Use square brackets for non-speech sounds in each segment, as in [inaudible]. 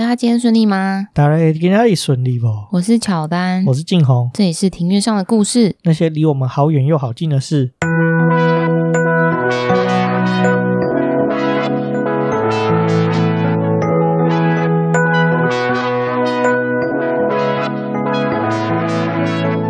大家今天顺利吗？大家今天顺利不？我是巧丹，我是静红，这里是庭院上的故事，那些离我们好远又好近的事。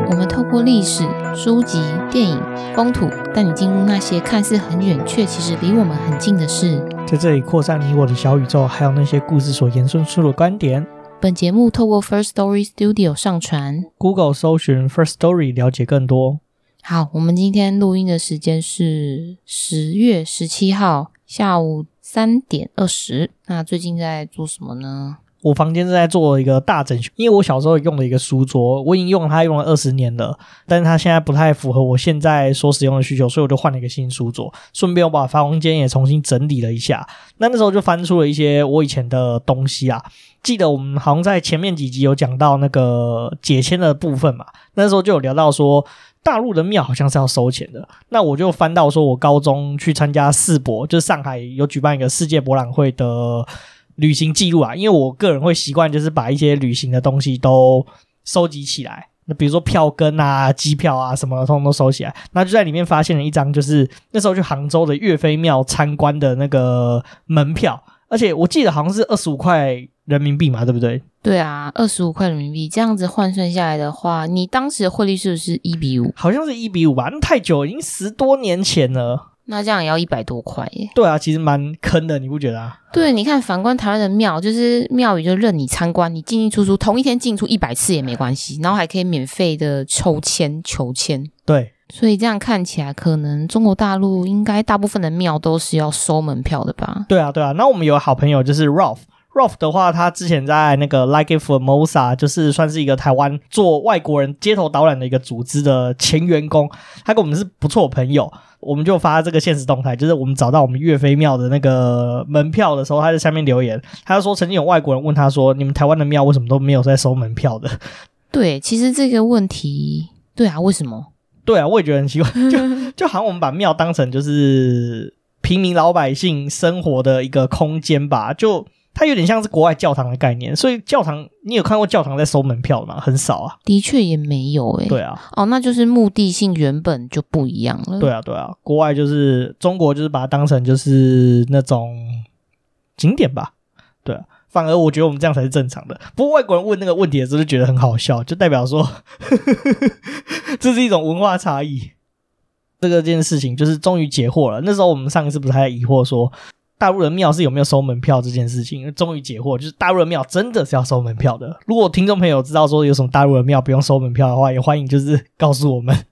我们透过历史、书籍、电影、风土，带你进入那些看似很远却其实离我们很近的事。在这里扩散你我的小宇宙，还有那些故事所延伸出的观点。本节目透过 First Story Studio 上传，Google 搜寻 First Story 了解更多。好，我们今天录音的时间是十月十七号下午三点二十。那最近在做什么呢？我房间正在做一个大整修，因为我小时候用的一个书桌，我已经用它用了二十年了，但是它现在不太符合我现在所使用的需求，所以我就换了一个新书桌。顺便我把房间也重新整理了一下。那那时候就翻出了一些我以前的东西啊，记得我们好像在前面几集有讲到那个解签的部分嘛，那时候就有聊到说大陆的庙好像是要收钱的。那我就翻到说我高中去参加世博，就是上海有举办一个世界博览会的。旅行记录啊，因为我个人会习惯，就是把一些旅行的东西都收集起来。那比如说票根啊、机票啊什么的，通通都收起来。那就在里面发现了一张，就是那时候去杭州的岳飞庙参观的那个门票，而且我记得好像是二十五块人民币嘛，对不对？对啊，二十五块人民币，这样子换算下来的话，你当时的汇率是不是一比五？好像是一比五吧，那太久了，已经十多年前了。那这样也要一百多块耶？对啊，其实蛮坑的，你不觉得啊？对，你看反观台湾的庙，就是庙宇就任你参观，你进进出出，同一天进出一百次也没关系，然后还可以免费的抽签求签。对，所以这样看起来，可能中国大陆应该大部分的庙都是要收门票的吧？对啊，对啊。那我们有好朋友就是 Ralph。Ralph 的话，他之前在那个 Like It Formosa，就是算是一个台湾做外国人街头导览的一个组织的前员工，他跟我们是不错的朋友。我们就发这个现实动态，就是我们找到我们岳飞庙的那个门票的时候，他在下面留言，他就说曾经有外国人问他说：“你们台湾的庙为什么都没有在收门票的？” [laughs] 对，其实这个问题，对啊，为什么？对啊，我也觉得很奇怪，就 [laughs] 就好像我们把庙当成就是平民老百姓生活的一个空间吧，就。它有点像是国外教堂的概念，所以教堂你有看过教堂在收门票吗？很少啊，的确也没有诶、欸。对啊，哦，那就是目的性原本就不一样了。对啊，对啊，国外就是中国就是把它当成就是那种景点吧。对啊，反而我觉得我们这样才是正常的。不过外国人问那个问题的时候就觉得很好笑，就代表说 [laughs] 这是一种文化差异。这个件事情就是终于解惑了。那时候我们上一次不是还在疑惑说，大陆的庙是有没有收门票这件事情，终于解惑，就是大陆的庙真的是要收门票的。如果听众朋友知道说有什么大陆的庙不用收门票的话，也欢迎就是告诉我们。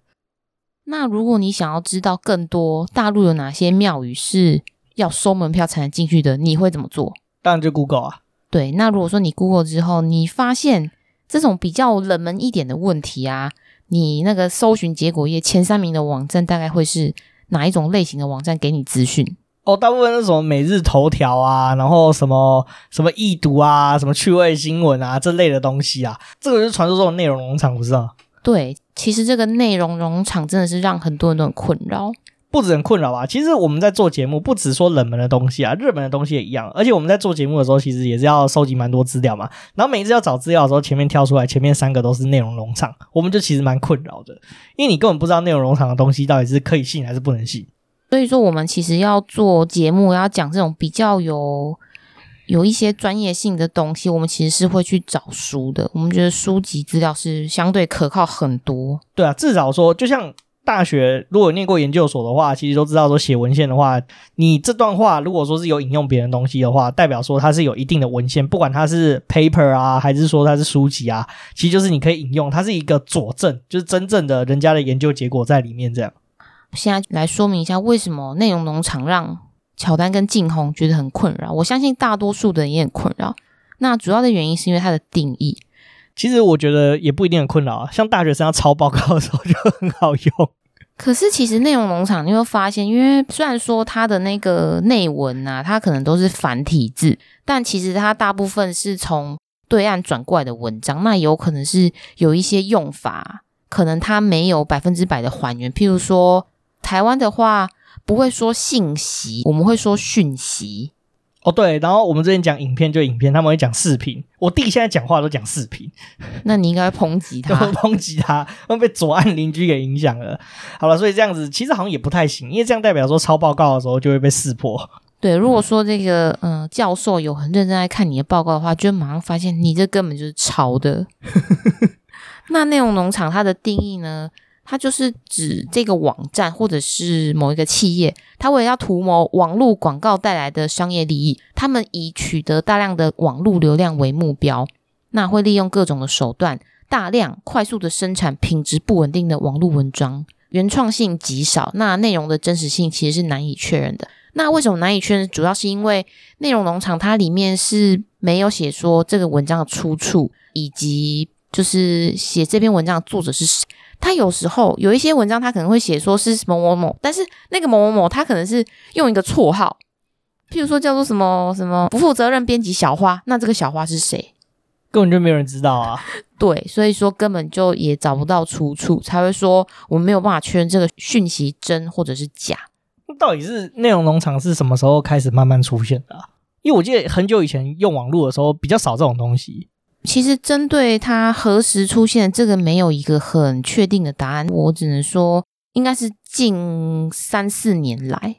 那如果你想要知道更多大陆有哪些庙宇是要收门票才能进去的，你会怎么做？当然就 Google 啊。对，那如果说你 Google 之后，你发现这种比较冷门一点的问题啊，你那个搜寻结果页前三名的网站大概会是哪一种类型的网站给你资讯？哦，大部分是什么每日头条啊，然后什么什么易读啊，什么趣味新闻啊这类的东西啊，这个就是传说中的内容农场，不是吗？对，其实这个内容农场真的是让很多人都很困扰，不止很困扰吧？其实我们在做节目，不只说冷门的东西啊，热门的东西也一样。而且我们在做节目的时候，其实也是要收集蛮多资料嘛。然后每一次要找资料的时候，前面跳出来前面三个都是内容农场，我们就其实蛮困扰的，因为你根本不知道内容农场的东西到底是可以信还是不能信。所以说，我们其实要做节目，要讲这种比较有有一些专业性的东西，我们其实是会去找书的。我们觉得书籍资料是相对可靠很多。对啊，至少说，就像大学如果念过研究所的话，其实都知道说，写文献的话，你这段话如果说是有引用别人东西的话，代表说它是有一定的文献，不管它是 paper 啊，还是说它是书籍啊，其实就是你可以引用，它是一个佐证，就是真正的人家的研究结果在里面这样。现在来说明一下，为什么内容农场让乔丹跟静红觉得很困扰？我相信大多数的人也很困扰。那主要的原因是因为它的定义。其实我觉得也不一定很困扰啊，像大学生要抄报告的时候就很好用。可是其实内容农场你会发现，因为虽然说它的那个内文啊，它可能都是繁体字，但其实它大部分是从对岸转过来的文章，那有可能是有一些用法，可能它没有百分之百的还原，譬如说。台湾的话不会说信息，我们会说讯息哦，对，然后我们之前讲影片就影片，他们会讲视频。我弟现在讲话都讲视频，那你应该会抨击他，[laughs] 抨击他，会被左岸邻居给影响了。好了，所以这样子其实好像也不太行，因为这样代表说抄报告的时候就会被识破。对，如果说这个嗯、呃、教授有很认真在看你的报告的话，就会马上发现你这根本就是抄的。[laughs] 那内容农场它的定义呢？它就是指这个网站或者是某一个企业，它为了要图谋网络广告带来的商业利益，他们以取得大量的网络流量为目标，那会利用各种的手段，大量快速的生产品质不稳定的网络文章，原创性极少，那内容的真实性其实是难以确认的。那为什么难以确认？主要是因为内容农场它里面是没有写说这个文章的出处，以及就是写这篇文章的作者是谁。他有时候有一些文章，他可能会写说是某某某，但是那个某某某他可能是用一个绰号，譬如说叫做什么什么不负责任编辑小花，那这个小花是谁？根本就没有人知道啊。对，所以说根本就也找不到出处，才会说我们没有办法确认这个讯息真或者是假。那到底是内容农场是什么时候开始慢慢出现的啊？因为我记得很久以前用网络的时候比较少这种东西。其实针对它何时出现，这个没有一个很确定的答案。我只能说，应该是近三四年来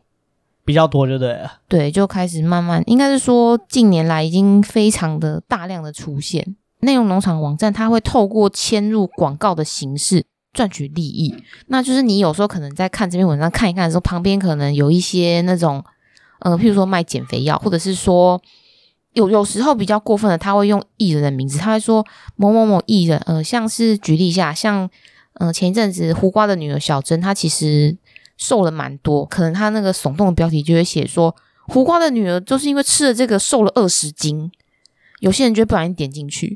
比较多，就对了。对，就开始慢慢，应该是说近年来已经非常的大量的出现。内容农场网站，它会透过嵌入广告的形式赚取利益。那就是你有时候可能在看这篇文章看一看的时候，旁边可能有一些那种，呃，譬如说卖减肥药，或者是说。有有时候比较过分的，他会用艺人的名字，他会说某某某艺人，呃，像是举例一下，像呃前一阵子胡瓜的女儿小珍，她其实瘦了蛮多，可能她那个耸动的标题就会写说胡瓜的女儿就是因为吃了这个瘦了二十斤，有些人就会不小心点进去，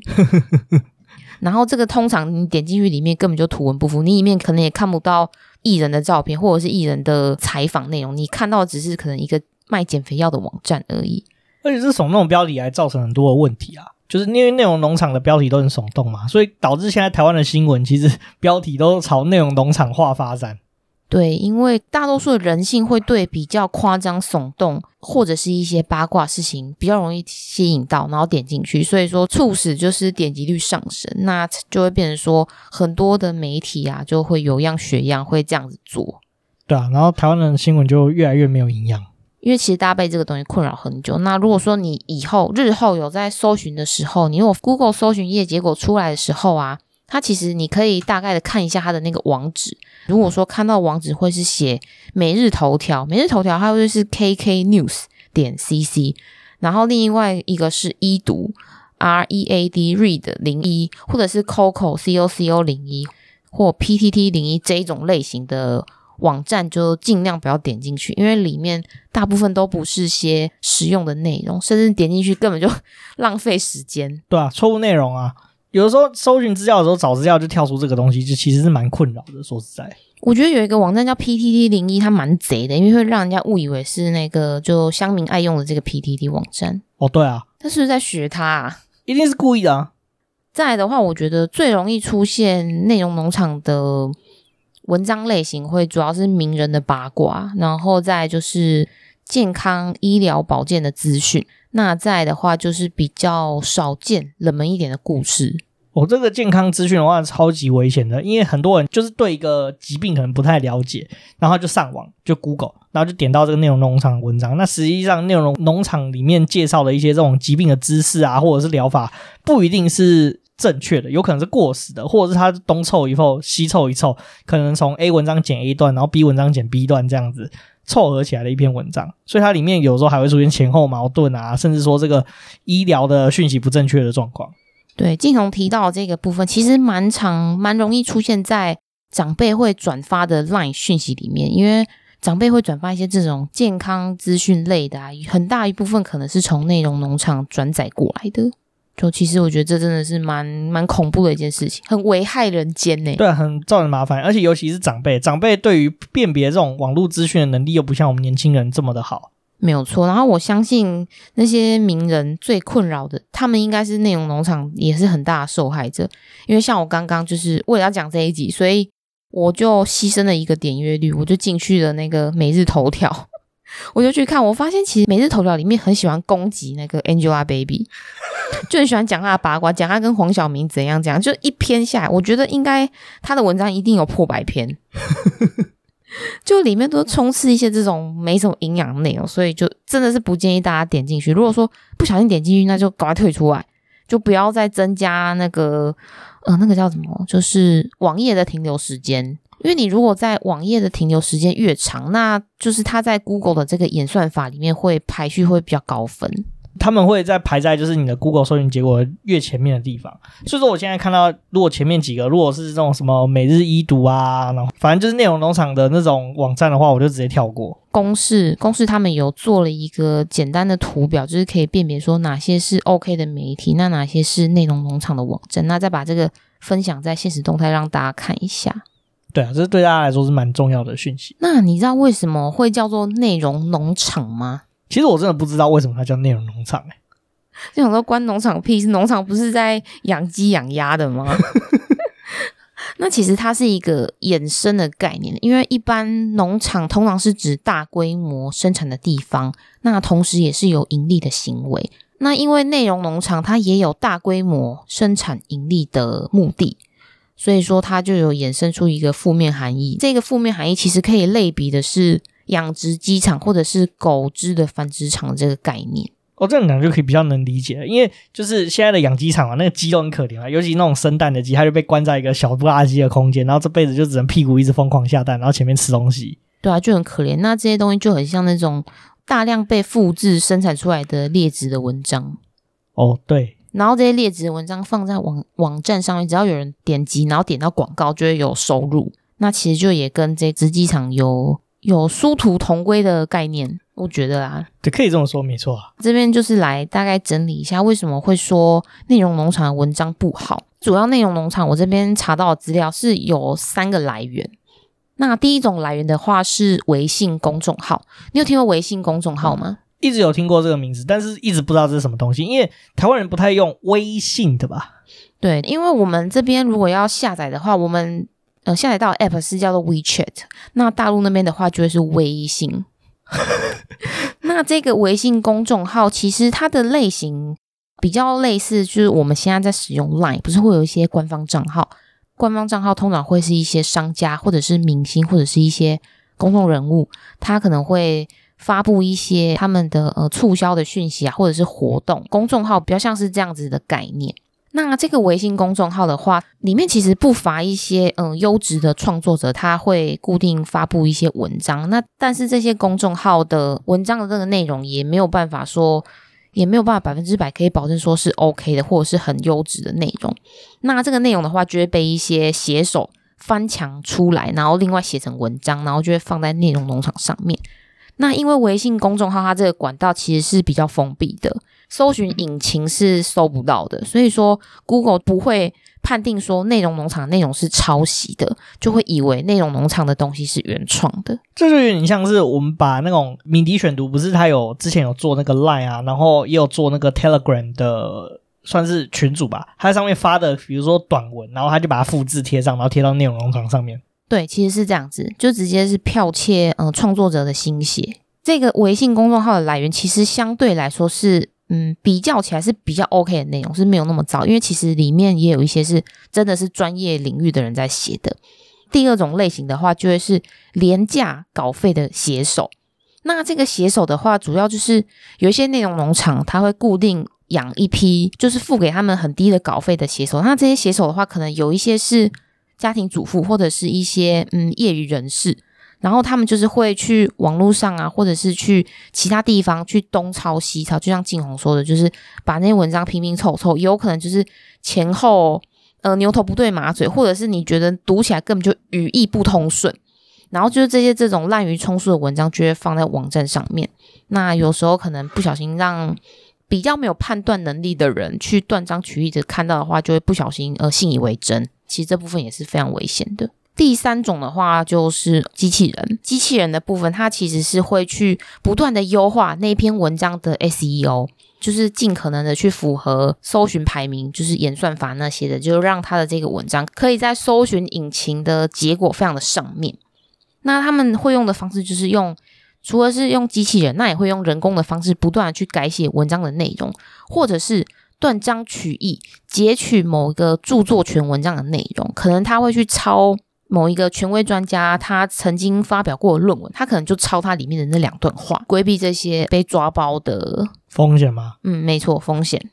[laughs] 然后这个通常你点进去里面根本就图文不符，你里面可能也看不到艺人的照片或者是艺人的采访内容，你看到的只是可能一个卖减肥药的网站而已。而且是耸动标题还造成很多的问题啊，就是因为内容农场的标题都很耸动嘛，所以导致现在台湾的新闻其实 [laughs] 标题都朝内容农场化发展。对，因为大多数的人性会对比较夸张、耸动或者是一些八卦事情比较容易吸引到，然后点进去，所以说促使就是点击率上升，那就会变成说很多的媒体啊就会有样学样，会这样子做。对啊，然后台湾的新闻就越来越没有营养。因为其实大家被这个东西困扰很久。那如果说你以后日后有在搜寻的时候，你如果 Google 搜寻页结果出来的时候啊，它其实你可以大概的看一下它的那个网址。如果说看到网址会是写每日头条，每日头条它会是 KK News 点 CC，然后另外一个是一读 R E A D Read 零一，或者是 Coco C O C O 零一或 P T T 零一这一种类型的。网站就尽量不要点进去，因为里面大部分都不是些实用的内容，甚至点进去根本就 [laughs] 浪费时间。对啊，错误内容啊，有的时候搜寻资料的时候找资料就跳出这个东西，就其实是蛮困扰的。说实在，我觉得有一个网站叫 PTT 零一，它蛮贼的，因为会让人家误以为是那个就乡民爱用的这个 PTT 网站。哦，对啊，他是不是在学他啊？一定是故意的啊。再来的话，我觉得最容易出现内容农场的。文章类型会主要是名人的八卦，然后再就是健康、医疗、保健的资讯。那再的话就是比较少见、冷门一点的故事。哦，这个健康资讯的话超级危险的，因为很多人就是对一个疾病可能不太了解，然后就上网就 Google，然后就点到这个内容农场文章。那实际上内容农场里面介绍的一些这种疾病的知识啊，或者是疗法，不一定是。正确的有可能是过时的，或者是他东凑一凑西凑一凑，可能从 A 文章剪 A 段，然后 B 文章剪 B 段这样子凑合起来的一篇文章，所以它里面有时候还会出现前后矛盾啊，甚至说这个医疗的讯息不正确的状况。对，静彤提到这个部分，其实蛮常蛮容易出现在长辈会转发的 LINE 讯息里面，因为长辈会转发一些这种健康资讯类的啊，很大一部分可能是从内容农场转载过来的。就其实我觉得这真的是蛮蛮恐怖的一件事情，很危害人间呢。对，很造成麻烦，而且尤其是长辈，长辈对于辨别这种网络资讯的能力又不像我们年轻人这么的好。没有错，然后我相信那些名人最困扰的，他们应该是内容农场也是很大的受害者，因为像我刚刚就是为了要讲这一集，所以我就牺牲了一个点阅率，我就进去了那个每日头条。我就去看，我发现其实每日头条里面很喜欢攻击那个 Angelababy，[laughs] 就很喜欢讲她的八卦，讲她跟黄晓明怎样怎样，就一篇下来，我觉得应该她的文章一定有破百篇，[laughs] 就里面都充斥一些这种没什么营养的内容，所以就真的是不建议大家点进去。如果说不小心点进去，那就赶快退出来，就不要再增加那个呃那个叫什么，就是网页的停留时间。因为你如果在网页的停留时间越长，那就是它在 Google 的这个演算法里面会排序会比较高分。他们会在排在就是你的 Google 搜寻结果越前面的地方。所以说我现在看到，如果前面几个如果是这种什么每日一读啊，然后反正就是内容农场的那种网站的话，我就直接跳过。公式公式他们有做了一个简单的图表，就是可以辨别说哪些是 OK 的媒体，那哪些是内容农场的网站。那再把这个分享在现实动态让大家看一下。对啊，这是对大家来说是蛮重要的讯息。那你知道为什么会叫做内容农场吗？其实我真的不知道为什么它叫内容农场哎、欸。[laughs] 就想说关农场屁事，农场不是在养鸡养鸭的吗？[laughs] [laughs] 那其实它是一个衍生的概念，因为一般农场通常是指大规模生产的地方，那同时也是有盈利的行为。那因为内容农场它也有大规模生产盈利的目的。所以说，它就有衍生出一个负面含义。这个负面含义其实可以类比的是养殖鸡场或者是狗只的繁殖场这个概念。哦，这样讲就可以比较能理解了。因为就是现在的养鸡场啊，那个鸡都很可怜啊，尤其那种生蛋的鸡，它就被关在一个小不拉几的空间，然后这辈子就只能屁股一直疯狂下蛋，然后前面吃东西。对啊，就很可怜。那这些东西就很像那种大量被复制生产出来的劣质的文章。哦，对。然后这些劣质的文章放在网网站上面，只要有人点击，然后点到广告，就会有收入。那其实就也跟这只机场有有殊途同归的概念，我觉得啊，对，可以这么说，没错啊。这边就是来大概整理一下，为什么会说内容农场的文章不好。主要内容农场，我这边查到的资料是有三个来源。那第一种来源的话是微信公众号，你有听过微信公众号吗？嗯一直有听过这个名字，但是一直不知道这是什么东西，因为台湾人不太用微信的吧？对，因为我们这边如果要下载的话，我们呃下载到 App 是叫做 WeChat，那大陆那边的话就会是微信。[laughs] 那这个微信公众号其实它的类型比较类似，就是我们现在在使用 Line，不是会有一些官方账号？官方账号通常会是一些商家或者是明星或者是一些公众人物，他可能会。发布一些他们的呃促销的讯息啊，或者是活动，公众号比较像是这样子的概念。那这个微信公众号的话，里面其实不乏一些嗯优质的创作者，他会固定发布一些文章。那但是这些公众号的文章的这个内容也没有办法说，也没有办法百分之百可以保证说是 OK 的，或者是很优质的内容。那这个内容的话，就会被一些写手翻墙出来，然后另外写成文章，然后就会放在内容农场上面。那因为微信公众号它这个管道其实是比较封闭的，搜寻引擎是搜不到的，所以说 Google 不会判定说内容农场内容是抄袭的，就会以为内容农场的东西是原创的。这就有点像是我们把那种敏迪选读，不是他有之前有做那个 Line 啊，然后也有做那个 Telegram 的，算是群主吧，他在上面发的，比如说短文，然后他就把它复制贴上，然后贴到内容农场上面。对，其实是这样子，就直接是剽窃嗯创作者的心血。这个微信公众号的来源其实相对来说是嗯比较起来是比较 OK 的内容，是没有那么糟，因为其实里面也有一些是真的是专业领域的人在写的。第二种类型的话，就会是廉价稿费的写手。那这个写手的话，主要就是有一些内容农场，他会固定养一批，就是付给他们很低的稿费的写手。那这些写手的话，可能有一些是。家庭主妇或者是一些嗯业余人士，然后他们就是会去网络上啊，或者是去其他地方去东抄西抄，就像静红说的，就是把那些文章拼拼凑凑，有可能就是前后呃牛头不对马嘴，或者是你觉得读起来根本就语义不通顺，然后就是这些这种滥竽充数的文章就会放在网站上面，那有时候可能不小心让比较没有判断能力的人去断章取义的看到的话，就会不小心呃信以为真。其实这部分也是非常危险的。第三种的话就是机器人，机器人的部分，它其实是会去不断的优化那篇文章的 SEO，就是尽可能的去符合搜寻排名，就是演算法那些的，就让它的这个文章可以在搜寻引擎的结果非常的上面。那他们会用的方式就是用除了是用机器人，那也会用人工的方式不断的去改写文章的内容，或者是断章取义，截取某一个著作权文章的内容，可能他会去抄某一个权威专家他曾经发表过的论文，他可能就抄他里面的那两段话，规避这些被抓包的风险吗？嗯，没错，风险。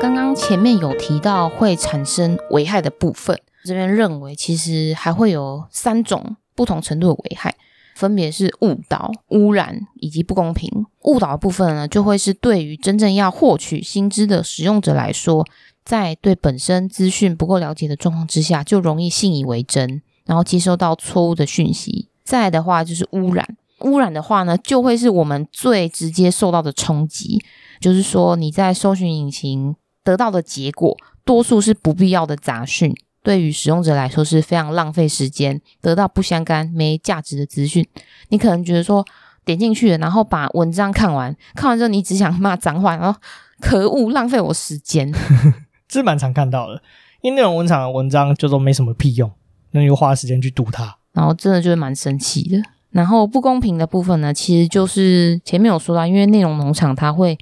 刚刚前面有提到会产生危害的部分。这边认为，其实还会有三种不同程度的危害，分别是误导、污染以及不公平。误导的部分呢，就会是对于真正要获取新知的使用者来说，在对本身资讯不够了解的状况之下，就容易信以为真，然后接收到错误的讯息。再的话就是污染，污染的话呢，就会是我们最直接受到的冲击，就是说你在搜寻引擎得到的结果，多数是不必要的杂讯。对于使用者来说是非常浪费时间，得到不相干、没价值的资讯。你可能觉得说点进去了，然后把文章看完，看完之后你只想骂脏话，然后可恶，浪费我时间。[laughs] 这是蛮常看到的，因为内容文场的文章就都没什么屁用，那你就花时间去读它，然后真的就是蛮生气的。然后不公平的部分呢，其实就是前面有说到，因为内容农场它会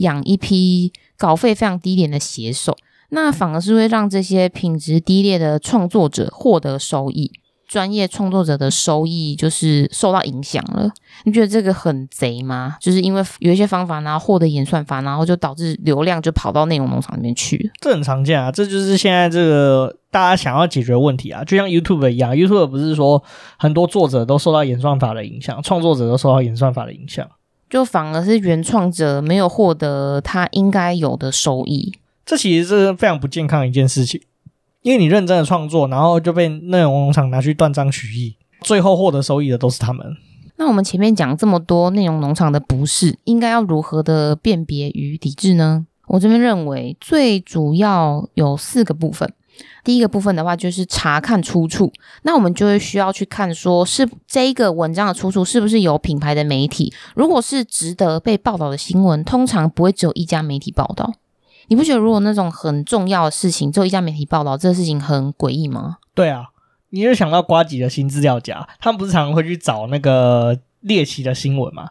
养一批稿费非常低廉的写手。那反而是会让这些品质低劣的创作者获得收益，专业创作者的收益就是受到影响了。你觉得这个很贼吗？就是因为有一些方法，然后获得演算法，然后就导致流量就跑到内容农场里面去了。这很常见啊，这就是现在这个大家想要解决的问题啊。就像 YouTube 一样，YouTube 不是说很多作者都受到演算法的影响，创作者都受到演算法的影响，就反而是原创者没有获得他应该有的收益。这其实是非常不健康的一件事情，因为你认真的创作，然后就被内容农场拿去断章取义，最后获得收益的都是他们。那我们前面讲这么多内容农场的不是，应该要如何的辨别与抵制呢？我这边认为最主要有四个部分。第一个部分的话，就是查看出处。那我们就会需要去看，说是这一个文章的出处是不是有品牌的媒体？如果是值得被报道的新闻，通常不会只有一家媒体报道。你不觉得如果那种很重要的事情，只有一家媒体报道，这个事情很诡异吗？对啊，你就想到瓜吉的新资料夹，他们不是常常会去找那个猎奇的新闻吗？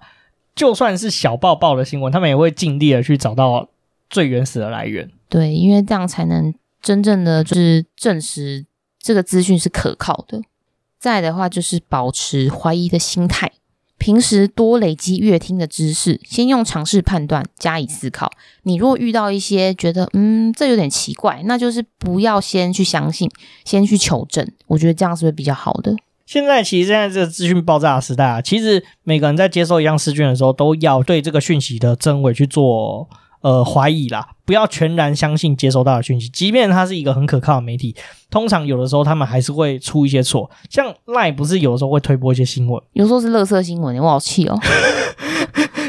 就算是小报报的新闻，他们也会尽力的去找到最原始的来源。对，因为这样才能真正的就是证实这个资讯是可靠的。再的话，就是保持怀疑的心态。平时多累积阅听的知识，先用尝试判断，加以思考。你若遇到一些觉得嗯，这有点奇怪，那就是不要先去相信，先去求证。我觉得这样是不是比较好的？现在其实现在这个资讯爆炸的时代啊，其实每个人在接受一样试卷的时候，都要对这个讯息的真伪去做。呃，怀疑啦，不要全然相信接收到的讯息，即便它是一个很可靠的媒体，通常有的时候他们还是会出一些错。像 LINE 不是有的时候会推播一些新闻，有时候是垃圾新闻，我好气哦。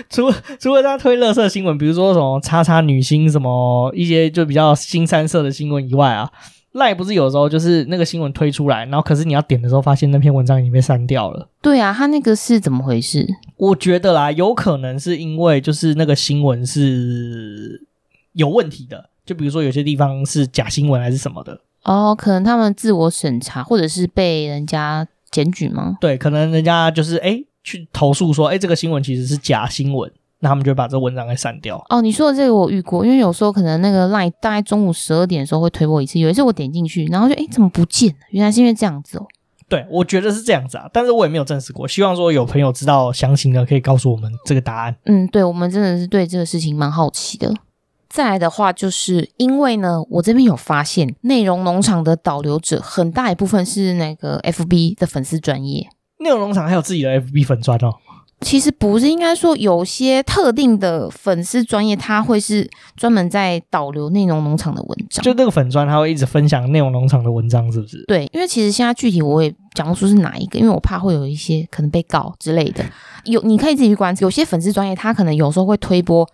除除了他推垃圾新闻，比如说什么叉叉女星什么一些就比较新三色的新闻以外啊。赖不是有时候就是那个新闻推出来，然后可是你要点的时候，发现那篇文章已经被删掉了。对啊，他那个是怎么回事？我觉得啦，有可能是因为就是那个新闻是有问题的，就比如说有些地方是假新闻还是什么的。哦，可能他们自我审查，或者是被人家检举吗？对，可能人家就是诶去投诉说，诶这个新闻其实是假新闻。那他们就会把这个文章给删掉。哦，你说的这个我遇过，因为有时候可能那个 LINE 大概中午十二点的时候会推播一次，有一次我点进去，然后就诶怎么不见了？原来是因为这样子哦。对，我觉得是这样子啊，但是我也没有证实过。希望说有朋友知道详情的，可以告诉我们这个答案。嗯，对，我们真的是对这个事情蛮好奇的。再来的话，就是因为呢，我这边有发现，内容农场的导流者很大一部分是那个 FB 的粉丝专业。内容农场还有自己的 FB 粉专哦。其实不是，应该说有些特定的粉丝专业，他会是专门在导流内容农场的文章。就那个粉专，他会一直分享内容农场的文章，是不是？对，因为其实现在具体我也讲不出是哪一个，因为我怕会有一些可能被告之类的。有，你可以自己去关注。有些粉丝专业，他可能有时候会推播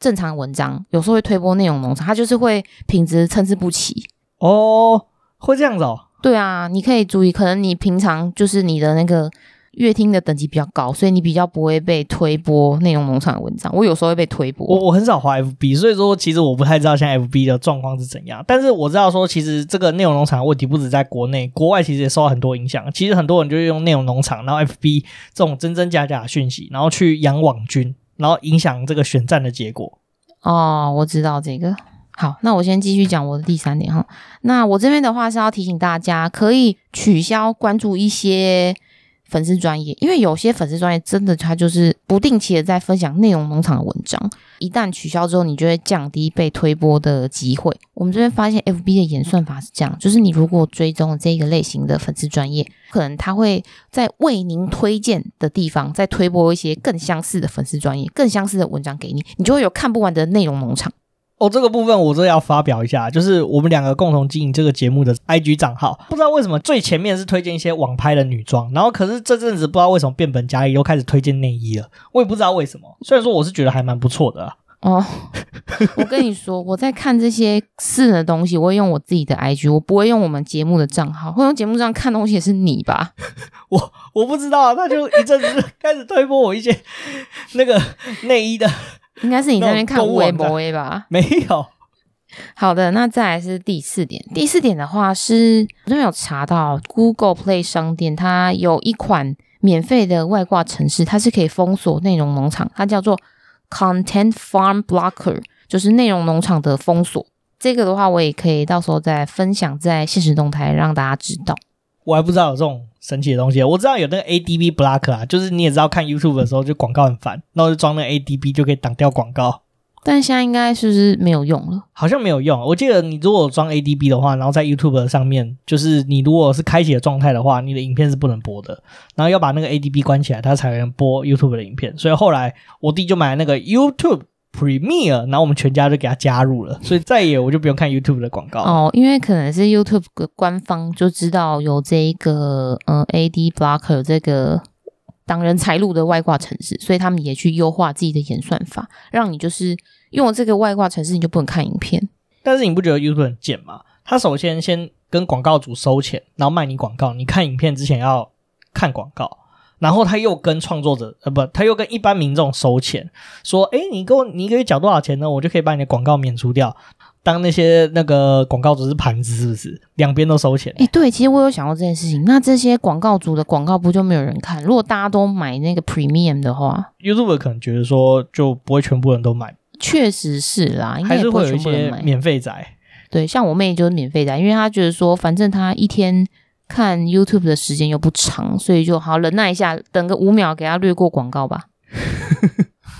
正常文章，有时候会推播内容农场，他就是会品质参差不齐。哦，会这样子哦。对啊，你可以注意，可能你平常就是你的那个。阅听的等级比较高，所以你比较不会被推播内容农场的文章。我有时候会被推播，我我很少滑 FB，所以说其实我不太知道现在 FB 的状况是怎样。但是我知道说，其实这个内容农场的问题不止在国内，国外其实也受到很多影响。其实很多人就是用内容农场，然后 FB 这种真真假假的讯息，然后去养网军，然后影响这个选战的结果。哦，我知道这个。好，那我先继续讲我的第三点哈。那我这边的话是要提醒大家，可以取消关注一些粉丝专业，因为有些粉丝专业真的他就是不定期的在分享内容农场的文章，一旦取消之后，你就会降低被推播的机会。我们这边发现，FB 的演算法是这样，就是你如果追踪这个类型的粉丝专业，可能他会在为您推荐的地方再推播一些更相似的粉丝专业、更相似的文章给你，你就会有看不完的内容农场。哦，这个部分我真的要发表一下，就是我们两个共同经营这个节目的 IG 账号，不知道为什么最前面是推荐一些网拍的女装，然后可是这阵子不知道为什么变本加厉又开始推荐内衣了，我也不知道为什么。虽然说我是觉得还蛮不错的啊。哦，我跟你说，我在看这些私人的东西，我会用我自己的 IG，我不会用我们节目的账号。会用节目上看东西也是你吧？[laughs] 我我不知道啊，他就一阵子 [laughs] 开始推播我一些那个内衣的。应该是你在那边看微博吧？没有。好的，那再来是第四点。第四点的话是，我这边有查到 Google Play 商店，它有一款免费的外挂程式，它是可以封锁内容农场，它叫做 Content Farm Blocker，就是内容农场的封锁。这个的话，我也可以到时候再分享在现实动态，让大家知道。我还不知道有这种神奇的东西，我知道有那个 ADB Blocker 啊，就是你也知道看 YouTube 的时候就广告很烦，然后就装那个 ADB 就可以挡掉广告。但现在应该是不是没有用了？好像没有用。我记得你如果装 ADB 的话，然后在 YouTube 上面，就是你如果是开启的状态的话，你的影片是不能播的，然后要把那个 ADB 关起来，它才能播 YouTube 的影片。所以后来我弟就买了那个 YouTube。Premiere，然后我们全家就给他加入了，所以再也我就不用看 YouTube 的广告哦，因为可能是 YouTube 的官方就知道有这一个嗯 AD Blocker 这个挡人财路的外挂程式，所以他们也去优化自己的演算法，让你就是用了这个外挂程式，你就不能看影片。但是你不觉得 YouTube 很贱吗？他首先先跟广告主收钱，然后卖你广告，你看影片之前要看广告。然后他又跟创作者呃不，他又跟一般民众收钱，说，诶，你给我你一个月缴多少钱呢？我就可以把你的广告免除掉。当那些那个广告主是盘子，是不是？两边都收钱。诶，对，其实我有想过这件事情。那这些广告主的广告不就没有人看？如果大家都买那个 Premium 的话，YouTube 可能觉得说就不会全部人都买。确实是啦。还是会有一些免费仔。对，像我妹就是免费仔，因为她觉得说，反正她一天。看 YouTube 的时间又不长，所以就好忍耐一下，等个五秒给他略过广告吧。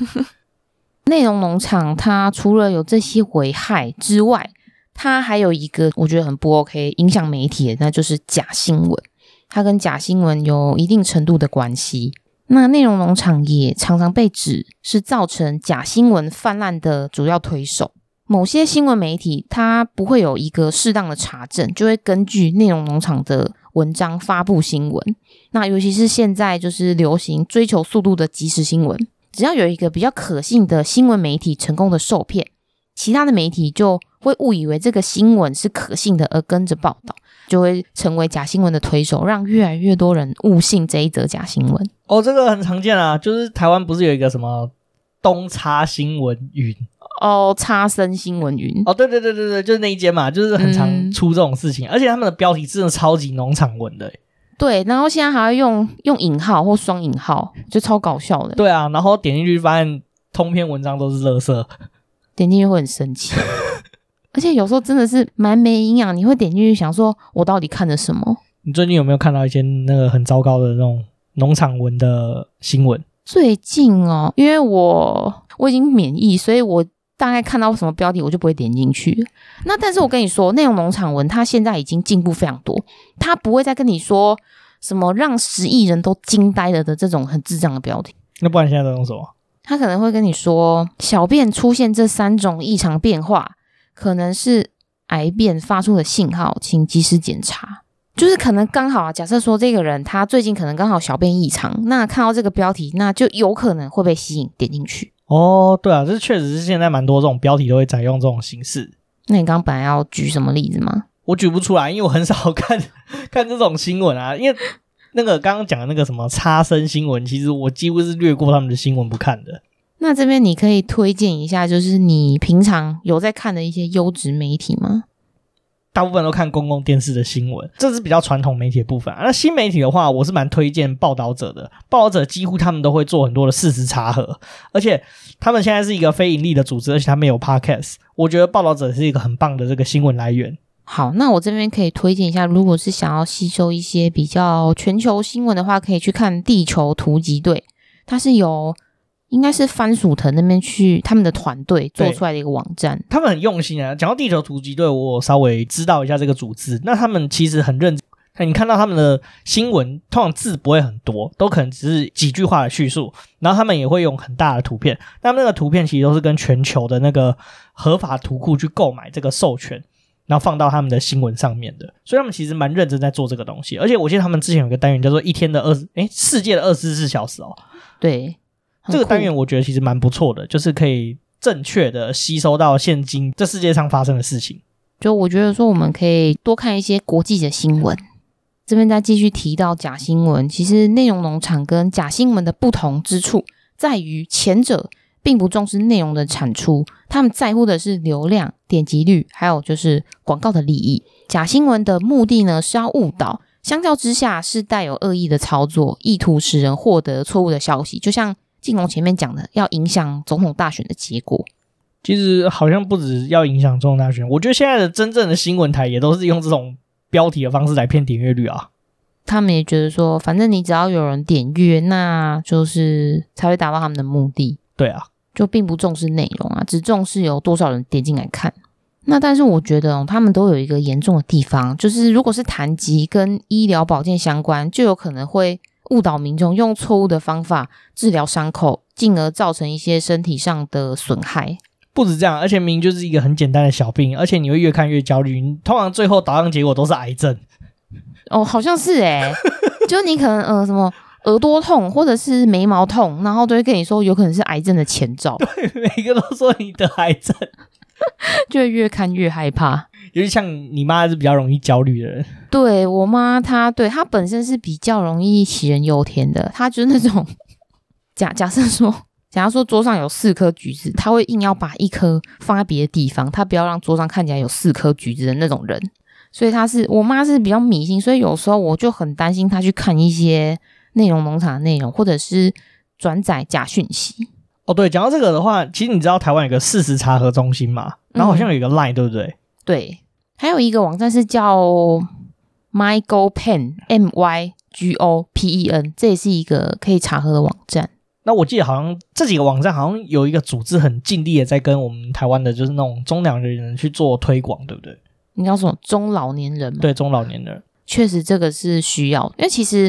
[laughs] 内容农场它除了有这些危害之外，它还有一个我觉得很不 OK，影响媒体的，那就是假新闻。它跟假新闻有一定程度的关系。那内容农场也常常被指是造成假新闻泛滥的主要推手。某些新闻媒体它不会有一个适当的查证，就会根据内容农场的。文章发布新闻，那尤其是现在就是流行追求速度的即时新闻，只要有一个比较可信的新闻媒体成功的受骗，其他的媒体就会误以为这个新闻是可信的而跟着报道，就会成为假新闻的推手，让越来越多人误信这一则假新闻。哦，这个很常见啊，就是台湾不是有一个什么东差新闻云？哦，差生新闻云哦，对对对对对，就是那一间嘛，就是很常出这种事情，嗯、而且他们的标题真的超级农场文的，对，然后现在还要用用引号或双引号，就超搞笑的。对啊，然后点进去发现通篇文章都是垃圾，点进去会很生气，[laughs] 而且有时候真的是蛮没营养，你会点进去想说，我到底看了什么？你最近有没有看到一些那个很糟糕的那种农场文的新闻？最近哦，因为我我已经免疫，所以我。大概看到什么标题，我就不会点进去。那但是我跟你说，内容农场文它现在已经进步非常多，它不会再跟你说什么让十亿人都惊呆了的这种很智障的标题。那不然现在都用什么？他可能会跟你说，小便出现这三种异常变化，可能是癌变发出的信号，请及时检查。就是可能刚好啊，假设说这个人他最近可能刚好小便异常，那看到这个标题，那就有可能会被吸引点进去。哦，对啊，这确实是现在蛮多这种标题都会采用这种形式。那你刚刚本来要举什么例子吗？我举不出来，因为我很少看 [laughs] 看这种新闻啊。因为那个刚刚讲的那个什么差生新闻，其实我几乎是略过他们的新闻不看的。那这边你可以推荐一下，就是你平常有在看的一些优质媒体吗？大部分都看公共电视的新闻，这是比较传统媒体的部分。那新媒体的话，我是蛮推荐报道者的。报道者几乎他们都会做很多的事实查核，而且他们现在是一个非盈利的组织，而且他们有 podcast。我觉得报道者是一个很棒的这个新闻来源。好，那我这边可以推荐一下，如果是想要吸收一些比较全球新闻的话，可以去看《地球突击队》，它是由。应该是番薯藤那边去他们的团队做出来的一个网站，他们很用心啊。讲到地球突击队，我稍微知道一下这个组织。那他们其实很认真，你看到他们的新闻，通常字不会很多，都可能只是几句话的叙述。然后他们也会用很大的图片，那那个图片其实都是跟全球的那个合法图库去购买这个授权，然后放到他们的新闻上面的。所以他们其实蛮认真在做这个东西。而且我记得他们之前有个单元叫做“一天的二十”，诶，世界的二十四小时哦。对。这个单元我觉得其实蛮不错的，就是可以正确的吸收到现今这世界上发生的事情。就我觉得说，我们可以多看一些国际的新闻。这边再继续提到假新闻，其实内容农场跟假新闻的不同之处在于，前者并不重视内容的产出，他们在乎的是流量、点击率，还有就是广告的利益。假新闻的目的呢，是要误导，相较之下是带有恶意的操作，意图使人获得错误的消息，就像。晋龙前面讲的要影响总统大选的结果，其实好像不止要影响总统大选，我觉得现在的真正的新闻台也都是用这种标题的方式来骗点阅率啊。他们也觉得说，反正你只要有人点阅，那就是才会达到他们的目的。对啊，就并不重视内容啊，只重视有多少人点进来看。那但是我觉得哦，他们都有一个严重的地方，就是如果是谈及跟医疗保健相关，就有可能会。误导民众用错误的方法治疗伤口，进而造成一些身体上的损害。不止这样，而且明明就是一个很简单的小病，而且你会越看越焦虑。通常最后导向结果都是癌症。哦，好像是诶 [laughs] 就你可能呃什么耳朵痛或者是眉毛痛，然后都会跟你说有可能是癌症的前兆。[laughs] 对，每个都说你得癌症，[laughs] 就会越看越害怕。尤其像你妈是比较容易焦虑的人，对我妈，她对她本身是比较容易杞人忧天的。她就是那种假假设说，假如说桌上有四颗橘子，她会硬要把一颗放在别的地方，她不要让桌上看起来有四颗橘子的那种人。所以她是我妈是比较迷信，所以有时候我就很担心她去看一些内容农场的内容，或者是转载假讯息。哦，对，讲到这个的话，其实你知道台湾有个事实查核中心嘛？然后好像有一个 Line，、嗯、对不对？对。还有一个网站是叫 MyGoPen M Y G O P E N，这也是一个可以查核的网站。那我记得好像这几个网站好像有一个组织很尽力的在跟我们台湾的，就是那种中老年人去做推广，对不对？你叫什么中老年人吗？对，中老年人，确实这个是需要，因为其实，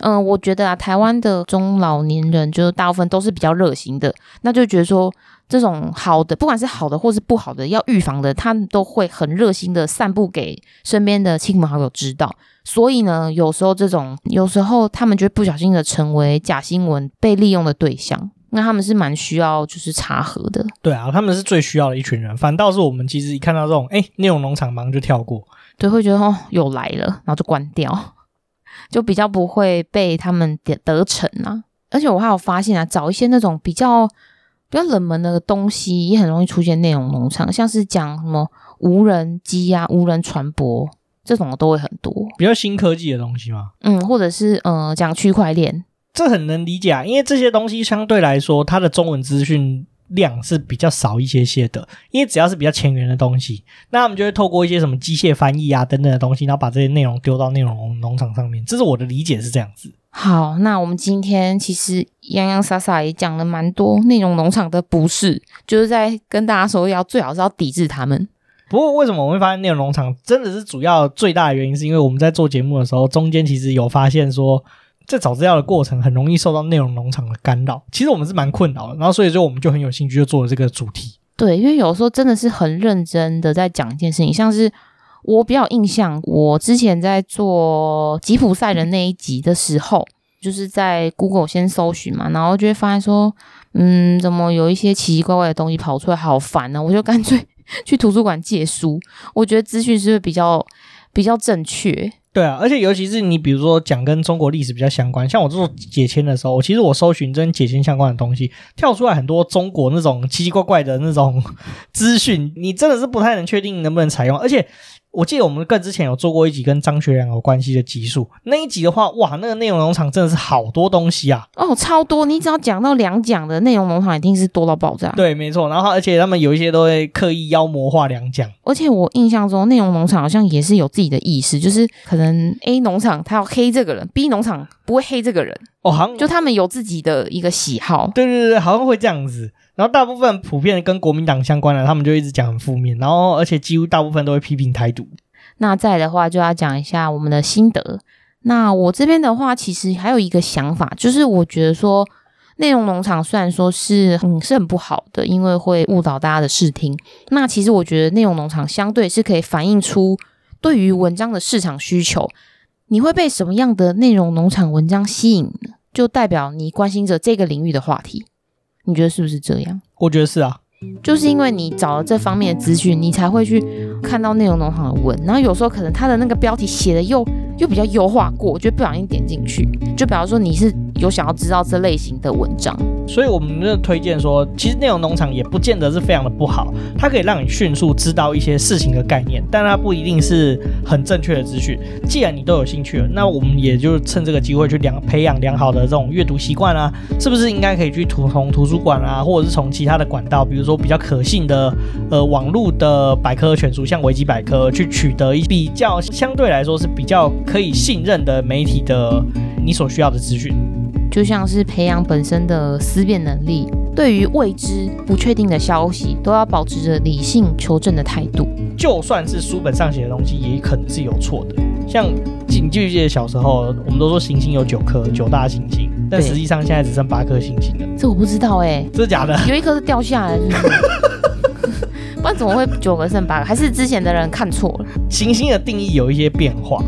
嗯、呃，我觉得啊，台湾的中老年人就是大部分都是比较热心的，那就觉得说。这种好的，不管是好的或是不好的，要预防的，他们都会很热心的散布给身边的亲朋好友知道。所以呢，有时候这种，有时候他们就会不小心的成为假新闻被利用的对象。那他们是蛮需要就是查核的。对啊，他们是最需要的一群人。反倒是我们其实一看到这种，哎，那种农场忙就跳过。对，会觉得哦，又来了，然后就关掉，就比较不会被他们得得逞啊。而且我还有发现啊，找一些那种比较。比较冷门的东西也很容易出现内容农场，像是讲什么无人机啊、无人船舶这种的都会很多。比较新科技的东西吗？嗯，或者是呃讲区块链，这很能理解啊，因为这些东西相对来说它的中文资讯量是比较少一些些的。因为只要是比较前沿的东西，那他们就会透过一些什么机械翻译啊等等的东西，然后把这些内容丢到内容农场上面。这是我的理解是这样子。好，那我们今天其实洋洋洒洒也讲了蛮多内容农场的不是，就是在跟大家说要最好是要抵制他们。不过为什么我会发现内容农场真的是主要最大的原因，是因为我们在做节目的时候，中间其实有发现说，在找资料的过程很容易受到内容农场的干扰。其实我们是蛮困扰的，然后所以说我们就很有兴趣就做了这个主题。对，因为有时候真的是很认真的在讲一件事情，像是。我比较印象，我之前在做吉普赛人那一集的时候，就是在 Google 先搜寻嘛，然后就会发现说，嗯，怎么有一些奇奇怪怪的东西跑出来，好烦呢、我就干脆 [laughs] 去图书馆借书，我觉得资讯是不是比较比较正确？对啊，而且尤其是你比如说讲跟中国历史比较相关，像我做解签的时候，其实我搜寻跟解签相关的东西，跳出来很多中国那种奇奇怪怪的那种 [laughs] 资讯，你真的是不太能确定能不能采用，而且。我记得我们更之前有做过一集跟张学良有关系的集数，那一集的话，哇，那个内容农场真的是好多东西啊！哦，超多！你只要讲到两讲的内容农场，一定是多到爆炸。对，没错。然后，而且他们有一些都会刻意妖魔化两讲。而且我印象中，内容农场好像也是有自己的意识，就是可能 A 农场他要黑这个人，B 农场不会黑这个人。哦，好像就他们有自己的一个喜好。对对对，好像会这样子。然后大部分普遍跟国民党相关的，他们就一直讲很负面。然后，而且几乎大部分都会批评台独。那再的话就要讲一下我们的心得。那我这边的话，其实还有一个想法，就是我觉得说内容农场虽然说是嗯是很不好的，因为会误导大家的视听。那其实我觉得内容农场相对是可以反映出对于文章的市场需求。你会被什么样的内容农场文章吸引？就代表你关心着这个领域的话题。你觉得是不是这样？我觉得是啊。就是因为你找了这方面的资讯，你才会去看到内容农场的文，然后有时候可能它的那个标题写的又又比较优化过，我觉得不小心点进去，就比方说你是有想要知道这类型的文章，所以我们就推荐说，其实内容农场也不见得是非常的不好，它可以让你迅速知道一些事情的概念，但它不一定是很正确的资讯。既然你都有兴趣了，那我们也就趁这个机会去良培养良好的这种阅读习惯啊，是不是应该可以去图从图书馆啊，或者是从其他的管道，比如说比较可信的呃网络的百科全书，像维基百科，去取得一比较相对来说是比较。可以信任的媒体的你所需要的资讯，就像是培养本身的思辨能力，对于未知不确定的消息都要保持着理性求证的态度。就算是书本上写的东西，也可能是有错的。像你记不记得小时候，我们都说行星有九颗，九大行星，但实际上现在只剩八颗星星了。这我不知道哎、欸，这是假的？有一颗是掉下来是不是？[laughs] 不然怎么会九个剩八个？还是之前的人看错了？[laughs] 行星的定义有一些变化。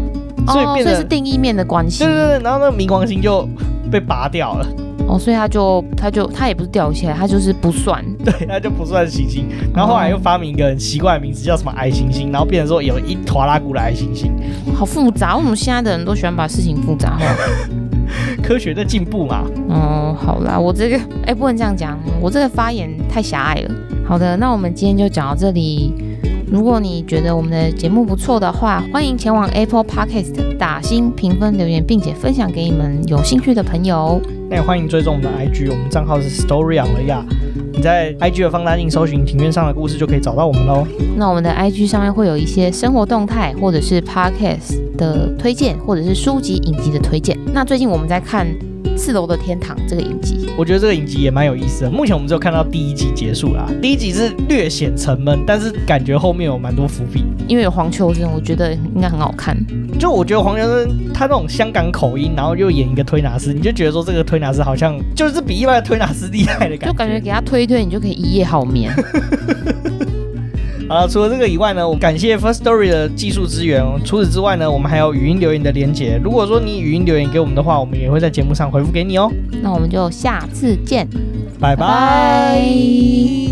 所以变成、哦、是定义面的关系。对对对，然后那个冥王星就被拔掉了。哦，所以它就它就它也不是掉下来，它就是不算。对，它就不算行星。然后后来又发明一个很奇怪的名字，叫什么矮行星，然后变成说有一坨拉古的矮行星。好复杂，为什么现在的人都喜欢把事情复杂化？[laughs] 科学的进步嘛。哦，好啦，我这个哎不能这样讲，我这个发言太狭隘了。好的，那我们今天就讲到这里。如果你觉得我们的节目不错的话，欢迎前往 Apple Podcast 打星评分留言，并且分享给你们有兴趣的朋友。那也欢迎追踪我们的 IG，我们账号是 Story on the Yard。你在 IG 的放大镜搜寻“庭院上的故事”就可以找到我们喽。那我们的 IG 上面会有一些生活动态，或者是 Podcast 的推荐，或者是书籍影集的推荐。那最近我们在看。四楼的天堂这个影集，我觉得这个影集也蛮有意思的。目前我们只有看到第一集结束啦，第一集是略显沉闷，但是感觉后面有蛮多伏笔。因为有黄秋生，我觉得应该很好看。就我觉得黄秋生他那种香港口音，然后又演一个推拿师，你就觉得说这个推拿师好像就是比一般的推拿师厉害的感觉。就感觉给他推一推，你就可以一夜好眠。[laughs] 好了，除了这个以外呢，我感谢 First Story 的技术支援。除此之外呢，我们还有语音留言的连接。如果说你语音留言给我们的话，我们也会在节目上回复给你哦。那我们就下次见，拜拜。